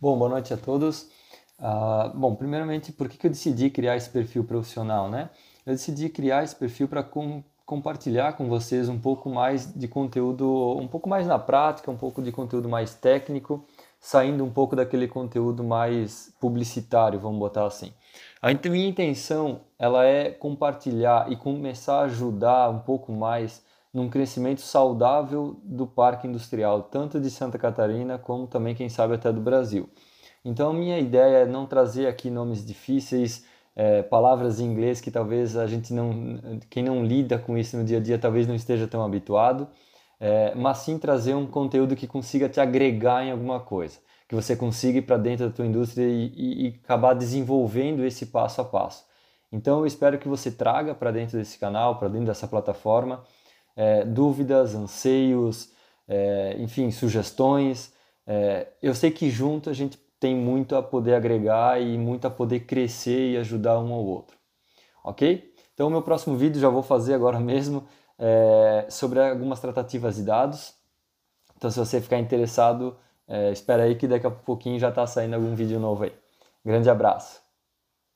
Bom, boa noite a todos. Uh, bom, primeiramente, por que, que eu decidi criar esse perfil profissional, né? Eu decidi criar esse perfil para com, compartilhar com vocês um pouco mais de conteúdo, um pouco mais na prática, um pouco de conteúdo mais técnico, saindo um pouco daquele conteúdo mais publicitário, vamos botar assim. A minha intenção, ela é compartilhar e começar a ajudar um pouco mais num crescimento saudável do parque industrial, tanto de Santa Catarina como também, quem sabe, até do Brasil. Então, a minha ideia é não trazer aqui nomes difíceis, é, palavras em inglês que talvez a gente não, quem não lida com isso no dia a dia, talvez não esteja tão habituado, é, mas sim trazer um conteúdo que consiga te agregar em alguma coisa, que você consiga ir para dentro da tua indústria e, e, e acabar desenvolvendo esse passo a passo. Então, eu espero que você traga para dentro desse canal, para dentro dessa plataforma, é, dúvidas, anseios, é, enfim, sugestões. É, eu sei que junto a gente tem muito a poder agregar e muito a poder crescer e ajudar um ao outro. Ok? Então, o meu próximo vídeo já vou fazer agora mesmo é, sobre algumas tratativas de dados. Então, se você ficar interessado, é, espera aí que daqui a pouquinho já está saindo algum vídeo novo aí. Grande abraço!